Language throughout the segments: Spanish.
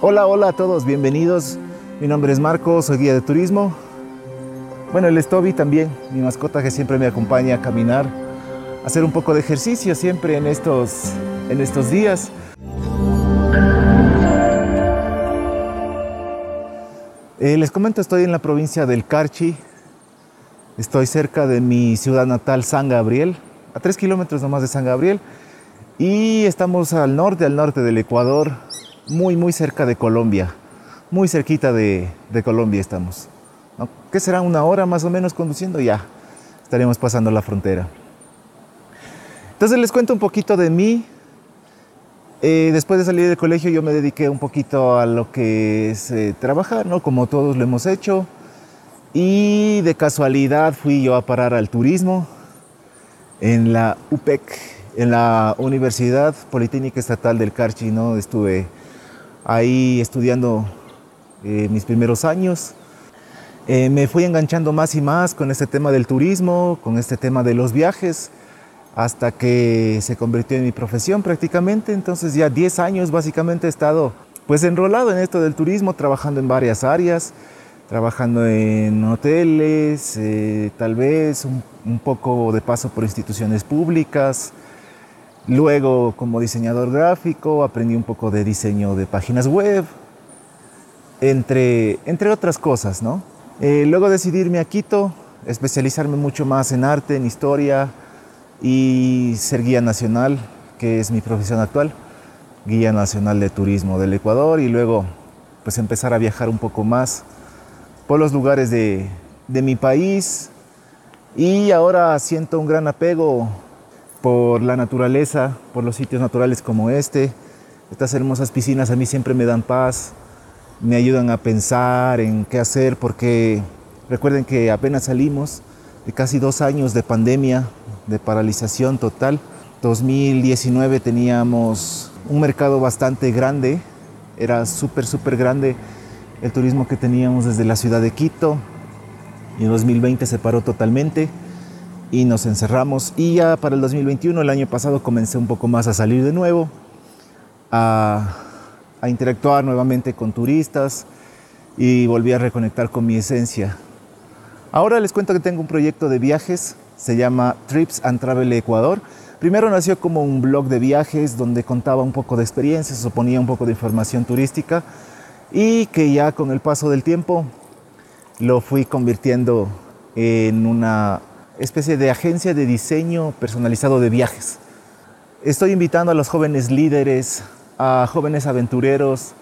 Hola, hola a todos, bienvenidos. Mi nombre es Marco, soy guía de turismo. Bueno, el Toby también, mi mascota que siempre me acompaña a caminar, a hacer un poco de ejercicio siempre en estos, en estos días. Eh, les comento, estoy en la provincia del Carchi. Estoy cerca de mi ciudad natal, San Gabriel, a tres kilómetros nomás de San Gabriel. Y estamos al norte, al norte del Ecuador, muy, muy cerca de Colombia. Muy cerquita de, Colombia estamos. ¿Qué será? Una hora más o menos conduciendo, ya estaremos pasando la frontera. Entonces les cuento un poquito de mí, eh, después de salir del colegio yo me dediqué un poquito a lo que es eh, trabajar, ¿no? Como todos lo hemos hecho. Y de casualidad fui yo a parar al turismo en la UPEC, en la Universidad Politécnica Estatal del Carchi, ¿no? Estuve ahí estudiando eh, mis primeros años. me fui enganchando más y más con este tema del turismo, con este tema de los viajes hasta que se convirtió en mi profesión prácticamente. Entonces ya 10 años básicamente he estado pues enrolado en esto del turismo, trabajando en varias áreas, trabajando en hoteles, eh, tal vez un, un, poco de paso por instituciones públicas. Luego como diseñador gráfico aprendí un poco de diseño de páginas web, entre, entre otras cosas, ¿no? Eh, luego decidí irme a Quito, especializarme mucho más en arte, en historia, y ser guía nacional, que es mi profesión actual, guía nacional de turismo del Ecuador y luego pues empezar a viajar un poco más por los lugares de, de mi país y ahora siento un gran apego por la naturaleza, por los sitios naturales como este. Estas hermosas piscinas a mí siempre me dan paz, me ayudan a pensar en qué hacer porque recuerden que apenas salimos de casi dos años de pandemia, de paralización total. 2019 teníamos un mercado bastante grande, era súper, súper grande el turismo que teníamos desde la ciudad de Quito. Y en 2020 se paró totalmente y nos encerramos. Y ya para el 2021, el año pasado, comencé un poco más a salir de nuevo, a, interactuar nuevamente con turistas y volví a reconectar con mi esencia. Ahora les cuento que tengo un proyecto de viajes se llama Trips and Travel Ecuador. Primero nació como un blog de viajes donde contaba un poco de experiencias o ponía un poco de información turística y que ya con el paso del tiempo lo fui convirtiendo en una especie de agencia de diseño personalizado de viajes. Estoy invitando a los jóvenes líderes, a jóvenes aventureros,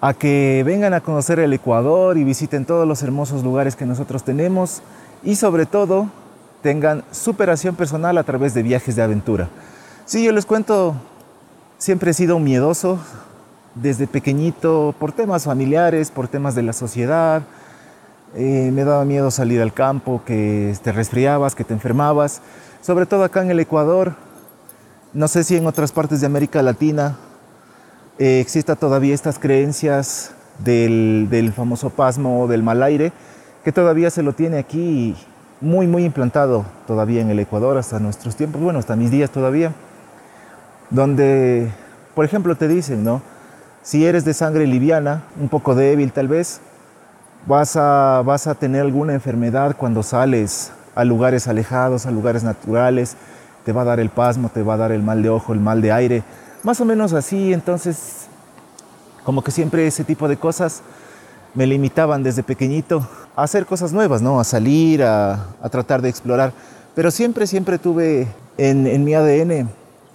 a que vengan a conocer el Ecuador y visiten todos los hermosos lugares que nosotros tenemos y sobre todo tengan superación personal a través de viajes de aventura. Sí, yo les cuento, siempre he sido miedoso desde pequeñito por temas familiares, por temas de la sociedad. Eh, me daba miedo salir al campo, que te resfriabas, que te enfermabas. Sobre todo acá en el Ecuador, no sé si en otras partes de América Latina eh, exista todavía estas creencias del, del famoso pasmo o del mal aire, que todavía se lo tiene aquí muy, muy implantado todavía en el Ecuador hasta nuestros tiempos, bueno, hasta mis días todavía, donde, por ejemplo, te dicen, ¿no? Si eres de sangre liviana, un poco débil tal vez, vas a, vas a tener alguna enfermedad cuando sales a lugares alejados, a lugares naturales, te va a dar el pasmo, te va a dar el mal de ojo, el mal de aire, más o menos así, entonces, como que siempre ese tipo de cosas me limitaban desde pequeñito a hacer cosas nuevas, ¿no? A salir, a, tratar de explorar. Pero siempre, siempre tuve en, en, mi ADN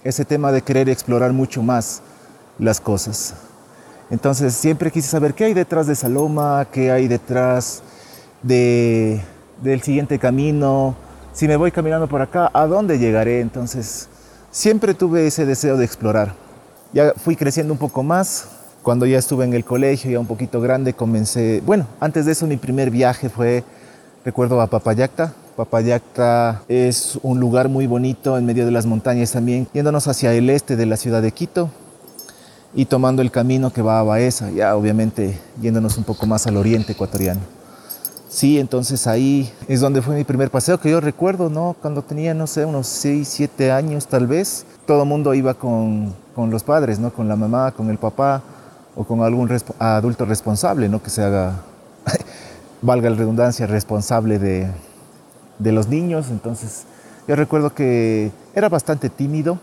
ese tema de querer explorar mucho más las cosas. Entonces siempre quise saber qué hay detrás de Saloma, qué hay detrás de, del siguiente camino, si me voy caminando por acá, ¿a dónde llegaré? Entonces siempre tuve ese deseo de explorar. Ya fui creciendo un poco más, cuando ya estuve en el colegio, ya un poquito grande, comencé, bueno, antes de eso mi primer viaje fue, recuerdo, a Papayacta. Papayacta es un lugar muy bonito en medio de las montañas también, yéndonos hacia el este de la ciudad de Quito y tomando el camino que va a Baeza, ya obviamente yéndonos un poco más al oriente ecuatoriano. Sí, entonces ahí es donde fue mi primer paseo que yo recuerdo, ¿no? Cuando tenía, no sé, unos 6, 7 años tal vez, todo el mundo iba con, con los padres, ¿no? Con la mamá, con el papá o con algún adulto responsable, ¿no? que se haga, valga la redundancia, responsable de, de los niños. Entonces, yo recuerdo que era bastante tímido,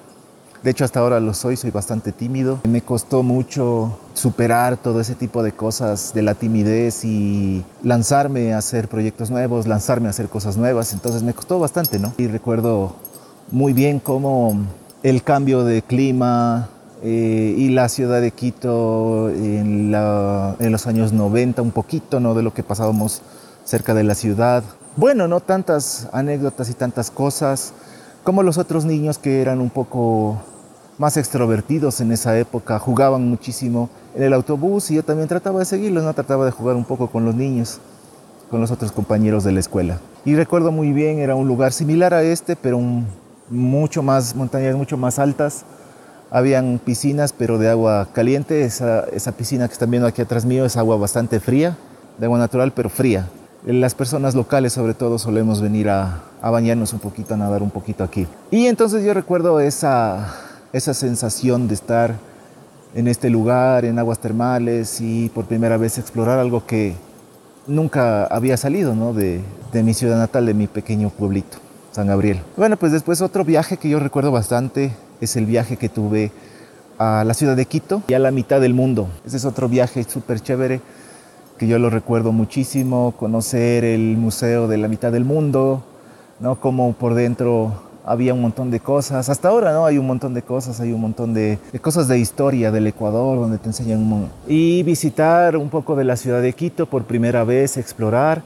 de hecho, hasta ahora lo soy, soy bastante tímido. Me costó mucho superar todo ese tipo de cosas de la timidez y lanzarme a hacer proyectos nuevos, lanzarme a hacer cosas nuevas. Entonces me costó bastante, ¿no? Y recuerdo muy bien cómo el cambio de clima, eh, y la ciudad de Quito en, en, los años 90, un poquito ¿no? de lo que pasábamos cerca de la ciudad. Bueno, no tantas anécdotas y tantas cosas como los otros niños que eran un poco más extrovertidos en esa época, jugaban muchísimo en el autobús y yo también trataba de seguirlos, ¿no? trataba de jugar un poco con los niños, con los otros compañeros de la escuela. Y recuerdo muy bien, era un lugar similar a este, pero mucho más, montañas mucho más altas. Habían piscinas, pero de agua caliente. Esa, esa piscina que están viendo aquí atrás mío es agua bastante fría, de agua natural, pero fría. Las personas locales sobre todo solemos venir a, a bañarnos un poquito, a nadar un poquito aquí. Y entonces yo recuerdo esa, esa sensación de estar en este lugar, en aguas termales y por primera vez explorar algo que nunca había salido de, de mi ciudad natal, de mi pequeño pueblito, San Gabriel. Bueno, pues después otro viaje que yo recuerdo bastante es el viaje que tuve a la ciudad de Quito y a la mitad del mundo. Ese es otro viaje súper chévere que yo lo recuerdo muchísimo, conocer el Museo de la Mitad del Mundo, ¿no? Como por dentro había un montón de cosas. Hasta ahora, ¿no? Hay un montón de cosas, hay un montón de, cosas de historia del Ecuador donde te enseñan un Y visitar un poco de la ciudad de Quito por primera vez, explorar.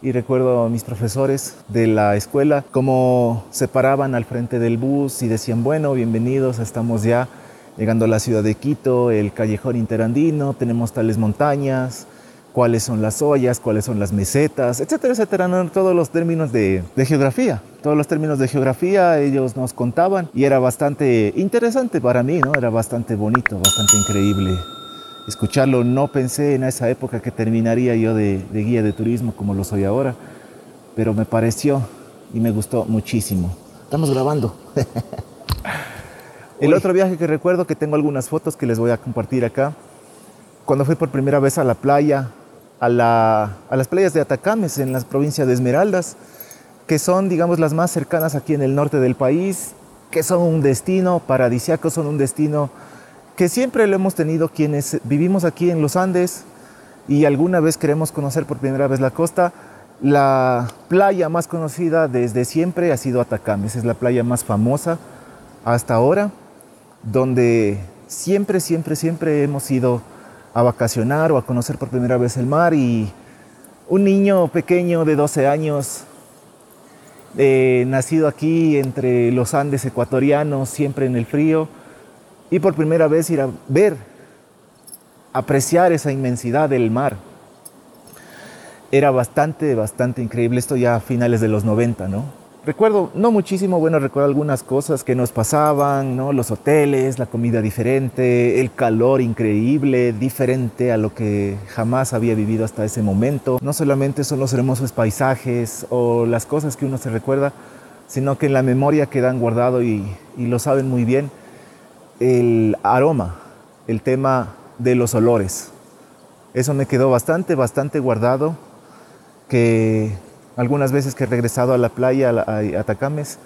Y recuerdo a mis profesores de la escuela cómo se paraban al frente del bus y decían, bueno, bienvenidos, estamos ya llegando a la ciudad de Quito, el callejón interandino, tenemos tales montañas, cuáles son las ollas, cuáles son las mesetas, etcétera, etcétera, ¿no? todos los términos de, de, geografía. Todos los términos de geografía ellos nos contaban y era bastante interesante para mí, ¿no? Era bastante bonito, bastante increíble escucharlo. No pensé en esa época que terminaría yo de, de guía de turismo como lo soy ahora, pero me pareció y me gustó muchísimo. Estamos grabando. El otro viaje que recuerdo, que tengo algunas fotos que les voy a compartir acá, cuando fui por primera vez a la playa, a, las playas de Atacames, en las provincias de Esmeraldas, que son, digamos, las más cercanas aquí en el norte del país, que son un destino paradisiaco, son un destino que siempre lo hemos tenido quienes vivimos aquí en los Andes y alguna vez queremos conocer por primera vez la costa. La playa más conocida desde siempre ha sido Atacames, es la playa más famosa hasta ahora, donde siempre, siempre, siempre hemos ido a vacacionar o a conocer por primera vez el mar y un niño pequeño de 12 años, eh, nacido aquí entre los Andes ecuatorianos, siempre en el frío, y por primera vez ir a ver, apreciar esa inmensidad del mar. Era bastante, bastante increíble, esto ya a finales de los 90, ¿no? Recuerdo, no muchísimo, bueno, recuerdo algunas cosas que nos pasaban, ¿no? Los hoteles, la comida diferente, el calor increíble, diferente a lo que jamás había vivido hasta ese momento. No solamente son los hermosos paisajes o las cosas que uno se recuerda, sino que en la memoria quedan guardado y, y lo saben muy bien, el aroma, el tema de los olores. Eso me quedó bastante, bastante guardado, que algunas veces que he regresado a la playa, a, Atacames,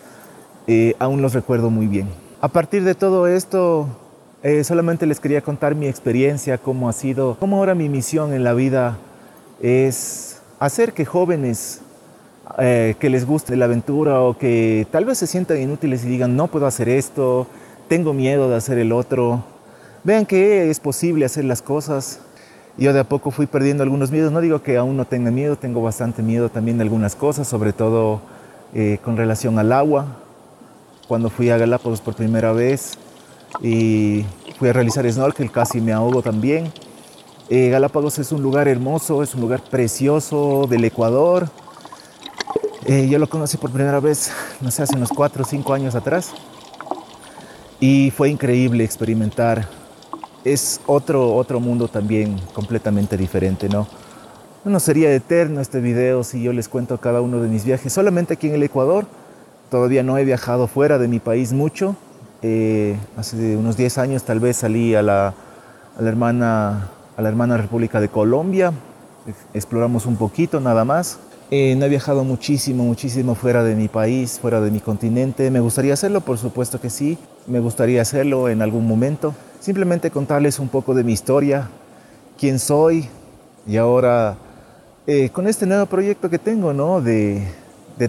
eh, aún los recuerdo muy bien. A partir de todo esto, eh, solamente les quería contar mi experiencia, cómo ha sido, cómo ahora mi misión en la vida es hacer que jóvenes eh, que les guste la aventura o que tal vez se sientan inútiles y digan, no puedo hacer esto, tengo miedo de hacer el otro, vean que es posible hacer las cosas, yo de a poco fui perdiendo algunos miedos. No digo que aún no tenga miedo, tengo bastante miedo también de algunas cosas, sobre todo eh, con relación al agua. Cuando fui a Galápagos por primera vez y fui a realizar snorkel, casi me ahogo también. Eh, Galápagos es un lugar hermoso, es un lugar precioso del Ecuador. Eh, yo lo conocí por primera vez, no sé, hace unos 4 o 5 años atrás. Y fue increíble experimentar es otro, otro mundo también completamente diferente, ¿no? No sería eterno este video si yo les cuento cada uno de mis viajes. Solamente aquí en el Ecuador, todavía no he viajado fuera de mi país mucho. Eh, hace unos 10 años tal vez salí a la, hermana, a la hermana República de Colombia. Exploramos un poquito nada más. Eh, no he viajado muchísimo, muchísimo fuera de mi país, fuera de mi continente. Me gustaría hacerlo, por supuesto que sí. Me gustaría hacerlo en algún momento. Simplemente contarles un poco de mi historia, quién soy y ahora eh, con este nuevo proyecto que tengo, ¿no? De,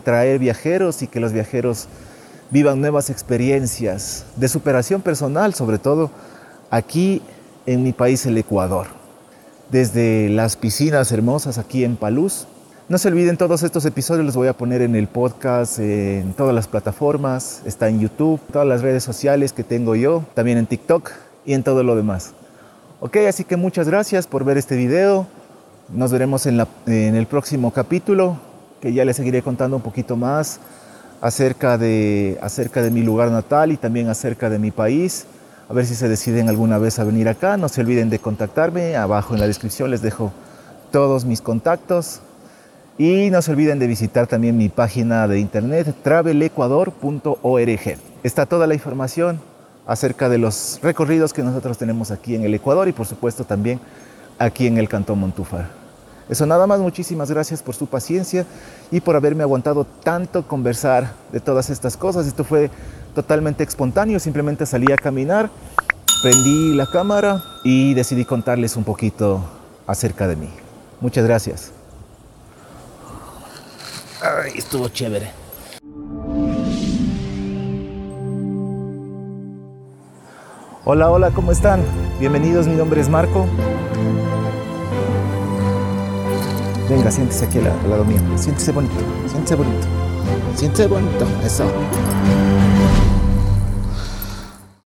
traer viajeros y que los viajeros vivan nuevas experiencias de superación personal, sobre todo aquí en mi país, el Ecuador. Desde las piscinas hermosas aquí en Paluz. No se olviden, todos estos episodios los voy a poner en el podcast, en todas las plataformas, está en YouTube, todas las redes sociales que tengo yo, también en TikTok y en todo lo demás. Ok, así que muchas gracias por ver este video. Nos veremos en, en el próximo capítulo, que ya les seguiré contando un poquito más acerca de, acerca de mi lugar natal y también acerca de mi país. A ver si se deciden alguna vez a venir acá. No se olviden de contactarme. Abajo en la descripción les dejo todos mis contactos. Y no se olviden de visitar también mi página de internet travelecuador.org. Está toda la información acerca de los recorridos que nosotros tenemos aquí en el Ecuador y por supuesto también aquí en el Cantón Montúfar. Eso nada más, muchísimas gracias por su paciencia y por haberme aguantado tanto conversar de todas estas cosas. Esto fue totalmente espontáneo, simplemente salí a caminar, prendí la cámara y decidí contarles un poquito acerca de mí. Muchas gracias. Estuvo chévere. Hola, hola, ¿cómo están? Bienvenidos, mi nombre es Marco. Venga, siéntese aquí al, lado mío. Siéntese bonito, siéntese bonito. Siéntese bonito, eso.